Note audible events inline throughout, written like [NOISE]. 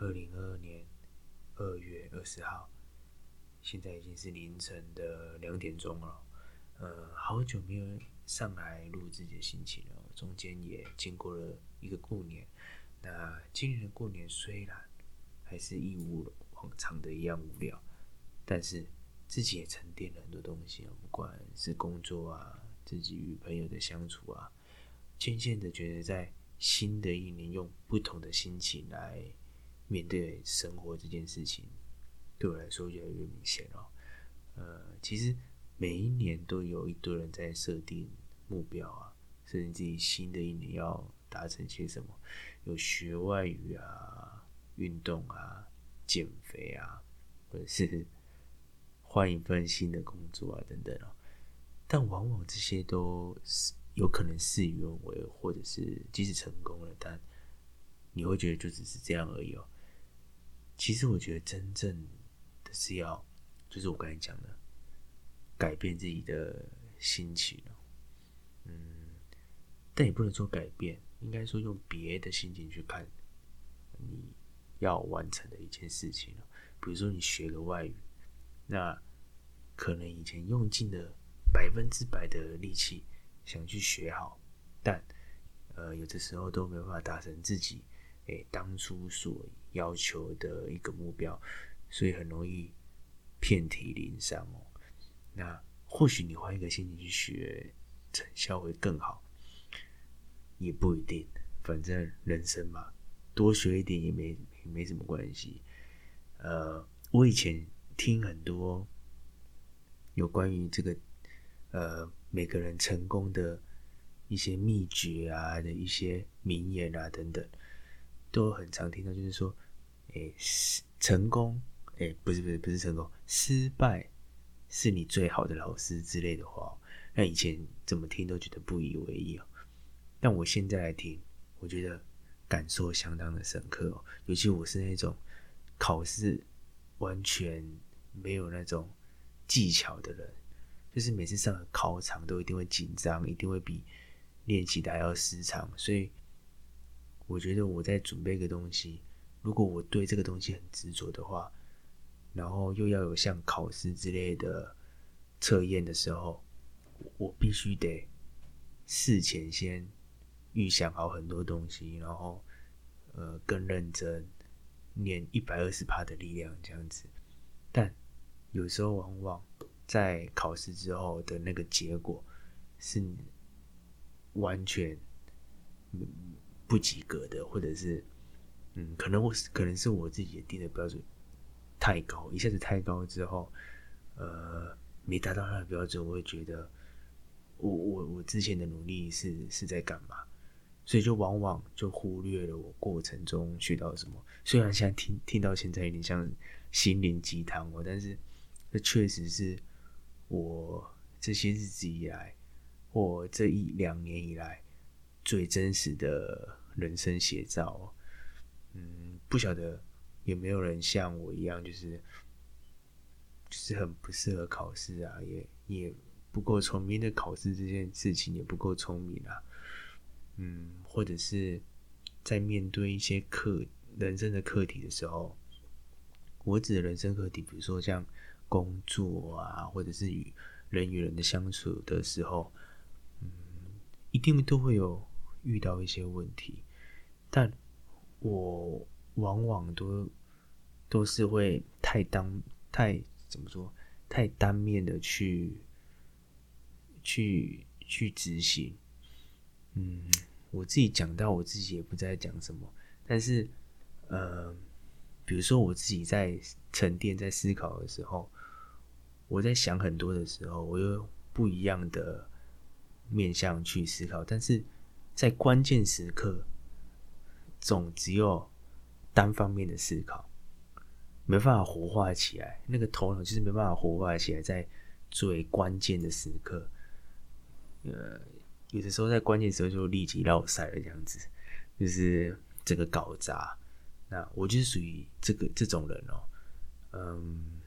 二零二二年二月二十号，现在已经是凌晨的两点钟了。呃，好久没有上来录自己的心情了，中间也经过了一个过年。那今年的过年虽然还是一如往常的一样无聊，但是自己也沉淀了很多东西，不管是工作啊，自己与朋友的相处啊，渐渐的觉得在新的一年用不同的心情来。面对生活这件事情，对我来说越来越明显了。呃，其实每一年都有一堆人在设定目标啊，设定自己新的一年要达成些什么，有学外语啊、运动啊、减肥啊，或者是 [LAUGHS] 换一份新的工作啊等等哦。但往往这些都是有可能事与愿违，或者是即使成功了，但你会觉得就只是这样而已哦。其实我觉得真正的是要，就是我刚才讲的，改变自己的心情嗯，但也不能说改变，应该说用别的心情去看你要完成的一件事情比如说你学个外语，那可能以前用尽了百分之百的力气想去学好，但呃有的时候都没办法达成自己诶当初所。要求的一个目标，所以很容易遍体鳞伤哦。那或许你换一个心情去学，成效会更好，也不一定。反正人生嘛，多学一点也没没什么关系。呃，我以前听很多有关于这个呃每个人成功的一些秘诀啊的一些名言啊等等。都很常听到，就是说，哎，成功，哎，不是不是不是成功，失败是你最好的老师之类的话。那以前怎么听都觉得不以为意哦，但我现在来听，我觉得感受相当的深刻哦。尤其我是那种考试完全没有那种技巧的人，就是每次上考场都一定会紧张，一定会比练习的还要失常，所以。我觉得我在准备一个东西，如果我对这个东西很执着的话，然后又要有像考试之类的测验的时候，我必须得事前先预想好很多东西，然后呃更认真练一百二十趴的力量这样子。但有时候往往在考试之后的那个结果是完全。不及格的，或者是，嗯，可能我可能是我自己定的标准太高，一下子太高之后，呃，没达到他的标准，我会觉得我我我之前的努力是是在干嘛？所以就往往就忽略了我过程中学到什么。虽然现在听听到现在有点像心灵鸡汤哦，但是这确实是我这些日子以来，或这一两年以来最真实的。人生写照，嗯，不晓得有没有人像我一样，就是就是很不适合考试啊，也也不够聪明的考试这件事情也不够聪明啊，嗯，或者是在面对一些课人生的课题的时候，我指的人生课题，比如说像工作啊，或者是与人与人的相处的时候，嗯，一定都会有遇到一些问题。但我往往都都是会太当太怎么说太单面的去去去执行，嗯，我自己讲到我自己也不知道讲什么，但是呃，比如说我自己在沉淀在思考的时候，我在想很多的时候，我有不一样的面向去思考，但是在关键时刻。总只有单方面的思考，没办法活化起来。那个头脑就是没办法活化起来，在最关键的时刻，呃，有的时候在关键时候就立即绕塞了，这样子，就是这个搞砸。那我就是属于这个这种人哦，嗯，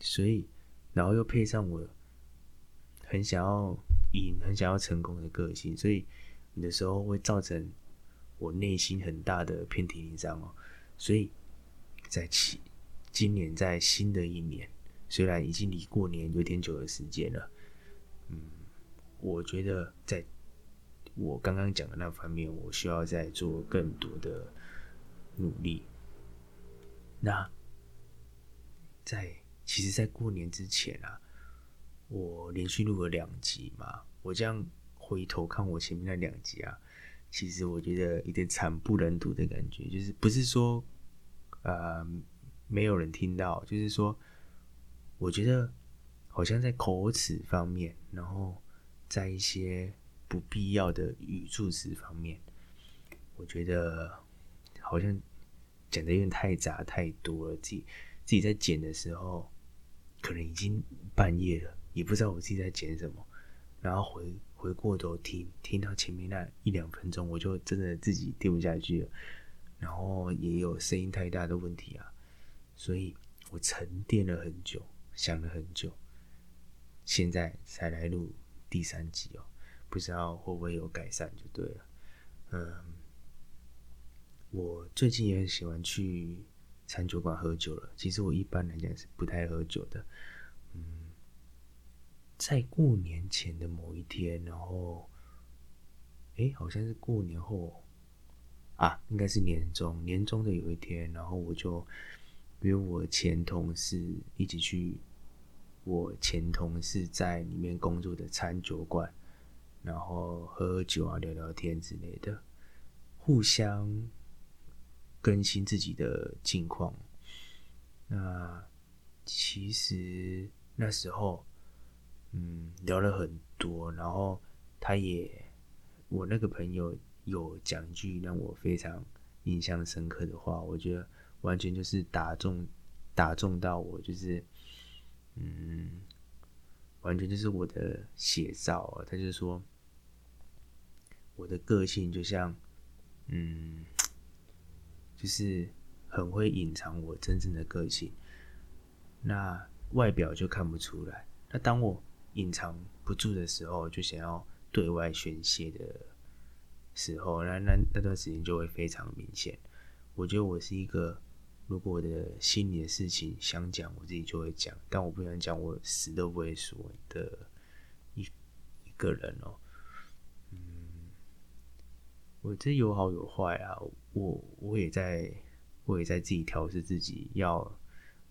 所以然后又配上我很想要赢、很想要成功的个性，所以有的时候会造成。我内心很大的偏体力上哦，所以在起今年在新的一年，虽然已经离过年有点久的时间了，嗯，我觉得在我刚刚讲的那方面，我需要再做更多的努力。那在其实，在过年之前啊，我连续录了两集嘛，我这样回头看我前面那两集啊，其实我觉得有点惨不忍睹的感觉，就是不是说。呃，没有人听到，就是说，我觉得好像在口齿方面，然后在一些不必要的语助词方面，我觉得好像讲的有点太杂太多了。自己自己在剪的时候，可能已经半夜了，也不知道我自己在剪什么，然后回回过头听，听到前面那一两分钟，我就真的自己听不下去了。然后也有声音太大的问题啊，所以我沉淀了很久，想了很久，现在才来录第三集哦，不知道会不会有改善就对了。嗯，我最近也很喜欢去餐酒馆喝酒了。其实我一般来讲是不太喝酒的。在过年前的某一天，然后，哎，好像是过年后。啊，应该是年终，年终的有一天，然后我就约我前同事一起去我前同事在里面工作的餐酒馆，然后喝喝酒啊，聊聊天之类的，互相更新自己的近况。那其实那时候，嗯，聊了很多，然后他也，我那个朋友。有讲句让我非常印象深刻的话，我觉得完全就是打中打中到我，就是嗯，完全就是我的写照啊。他就说，我的个性就像嗯，就是很会隐藏我真正的个性，那外表就看不出来。那当我隐藏不住的时候，就想要对外宣泄的。时候，那那那段时间就会非常明显。我觉得我是一个，如果我的心里的事情想讲，我自己就会讲，但我不想讲，我死都不会说的一一个人哦。嗯，我这有好有坏啊。我我也在，我也在自己调试自己，要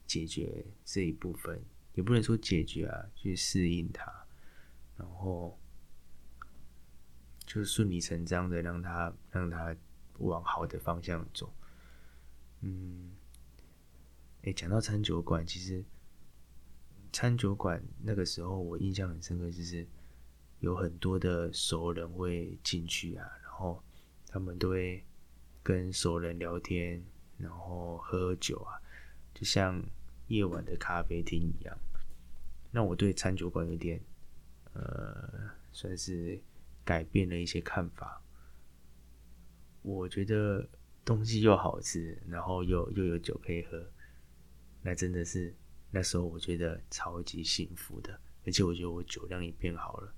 解决这一部分，也不能说解决啊，去适应它，然后。就顺理成章的让他让他往好的方向走。嗯，哎，讲到餐酒馆，其实餐酒馆那个时候我印象很深刻，就是有很多的熟人会进去啊，然后他们都会跟熟人聊天，然后喝酒啊，就像夜晚的咖啡厅一样。那我对餐酒馆有点呃，算是。改变了一些看法，我觉得东西又好吃，然后又又有酒可以喝，那真的是那时候我觉得超级幸福的，而且我觉得我酒量也变好了，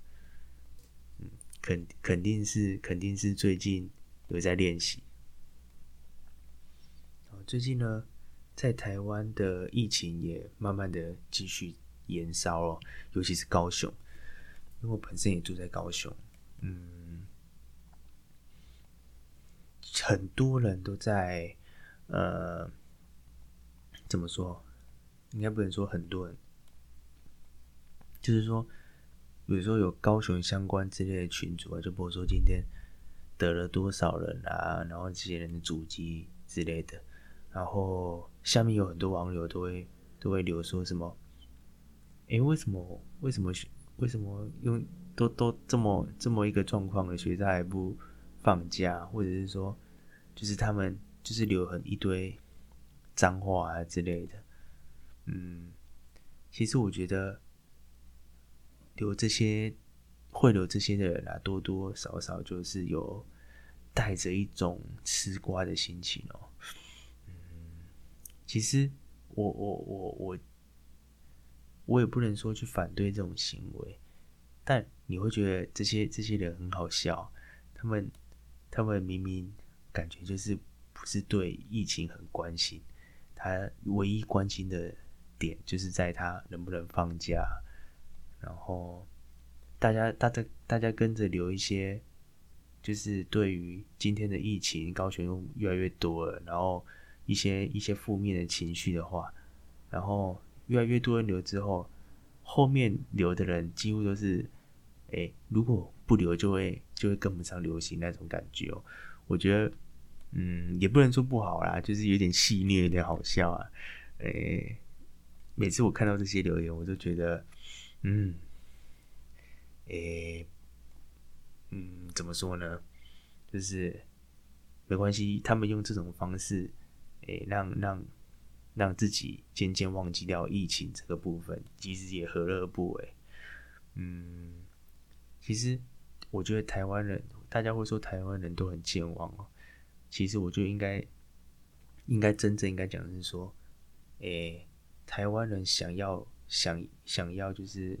嗯，肯肯定是肯定是最近有在练习。最近呢，在台湾的疫情也慢慢的继续燃烧了，尤其是高雄，因为我本身也住在高雄。嗯，很多人都在，呃，怎么说？应该不能说很多人，就是说，比如说有高雄相关之类的群组啊，就比如说今天得了多少人啊，然后这些人的足迹之类的，然后下面有很多网友都会都会留说什么？哎，为什么？为什么？为什么用？都都这么这么一个状况了，学校还不放假，或者是说，就是他们就是留很一堆脏话啊之类的。嗯，其实我觉得留这些会留这些的人啊，多多少少就是有带着一种吃瓜的心情哦。嗯，其实我我我我我也不能说去反对这种行为。但你会觉得这些这些人很好笑，他们他们明明感觉就是不是对疫情很关心，他唯一关心的点就是在他能不能放假，然后大家大家大家跟着留一些，就是对于今天的疫情，高雄又越来越多了，然后一些一些负面的情绪的话，然后越来越多人留之后，后面留的人几乎都是，哎，如果不留就会就会跟不上流行那种感觉哦。我觉得，嗯，也不能说不好啦，就是有点戏谑，有点好笑啊。诶，每次我看到这些留言，我都觉得，嗯，诶，嗯，怎么说呢？就是没关系，他们用这种方式，诶，让让让自己渐渐忘记掉疫情这个部分，其实也何乐不为？嗯，其实我觉得台湾人。大家会说台湾人都很健忘哦，其实我就应该应该真正应该讲的是说，诶，台湾人想要想想要就是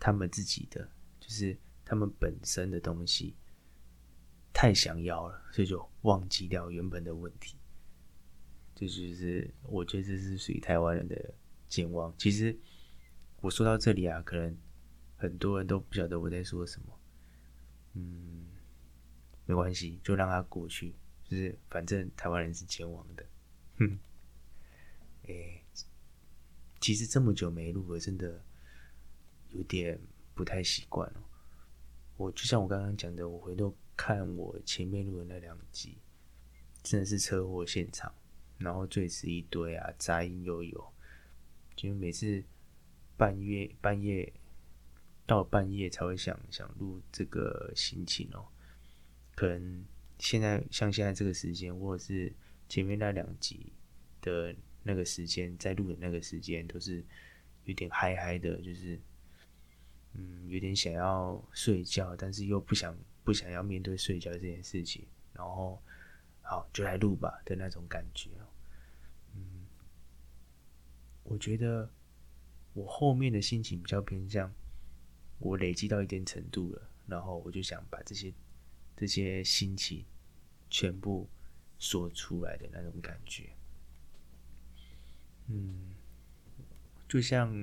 他们自己的，就是他们本身的东西太想要了，所以就忘记掉原本的问题。这就是我觉得这是属于台湾人的健忘。其实我说到这里啊，可能很多人都不晓得我在说什么。嗯，没关系，就让它过去。就是反正台湾人是健忘的。哼，哎，其实这么久没录了，真的有点不太习惯了。我就像我刚刚讲的，我回头看我前面录的那两集，真的是车祸现场，然后坠死一堆啊，杂音又有，就每次半夜半夜。到半夜才会想想录这个心情哦，可能现在像现在这个时间，或者是前面那两集的那个时间，在录的那个时间，都是有点嗨嗨的，就是嗯，有点想要睡觉，但是又不想不想要面对睡觉这件事情，然后好就来录吧的那种感觉，我觉得我后面的心情比较偏向。我累积到一定程度了，然后我就想把这些这些心情全部说出来的那种感觉。嗯，就像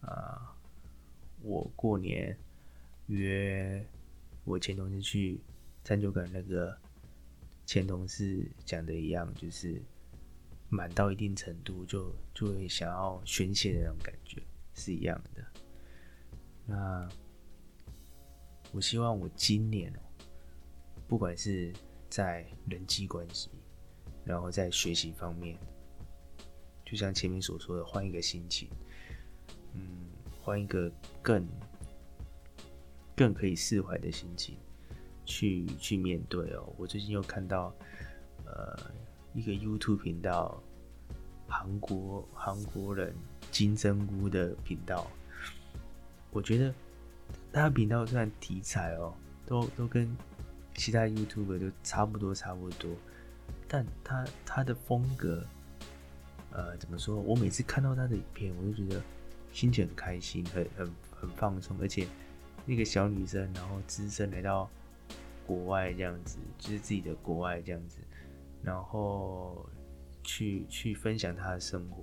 啊，我过年约我前同事去餐酒馆，那个前同事讲的一样，就是满到一定程度就就会想要宣泄的那种感觉，是一样的。那我希望我今年哦，不管是在人际关系，然后在学习方面，就像前面所说的，换一个心情，嗯，换一个更更可以释怀的心情去去面对哦。我最近又看到呃一个 YouTube 频道，韩国韩国人金针菇的频道。我觉得他频道虽然题材哦，都都跟其他 YouTube 都差不多差不多，但他他的风格，呃，怎么说？我每次看到他的影片，我就觉得心情很开心，很很很放松，而且那个小女生，然后只身来到国外这样子，就是自己的国外这样子，然后去去分享他的生活。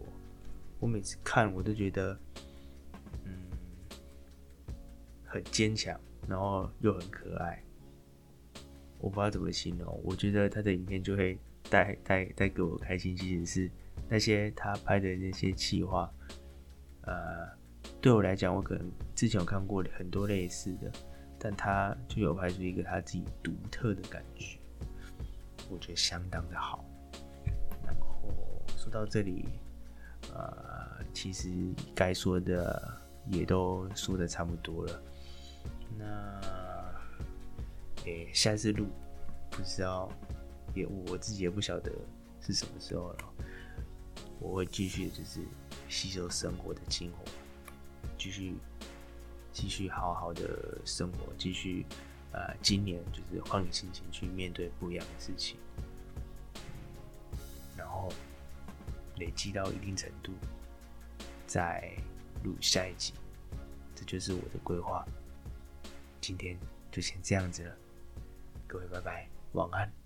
我每次看，我都觉得。嗯很坚强，然后又很可爱，我不知道怎么形容。我觉得他的影片就会带带带给我开心，其实是那些他拍的那些企划，呃，对我来讲，我可能之前有看过很多类似的，但他就有拍出一个他自己独特的感觉，我觉得相当的好。然后说到这里，呃，其实该说的也都说的差不多了。那，诶，下次录不知道，也我自己也不晓得是什么时候了。我会继续就是吸收生活的精华，继续继续好好的生活，继续呃，今年就是换个心情去面对不一样的事情，然后累积到一定程度，再录下一集，这就是我的规划。今天就先这样子了，各位拜拜，晚安。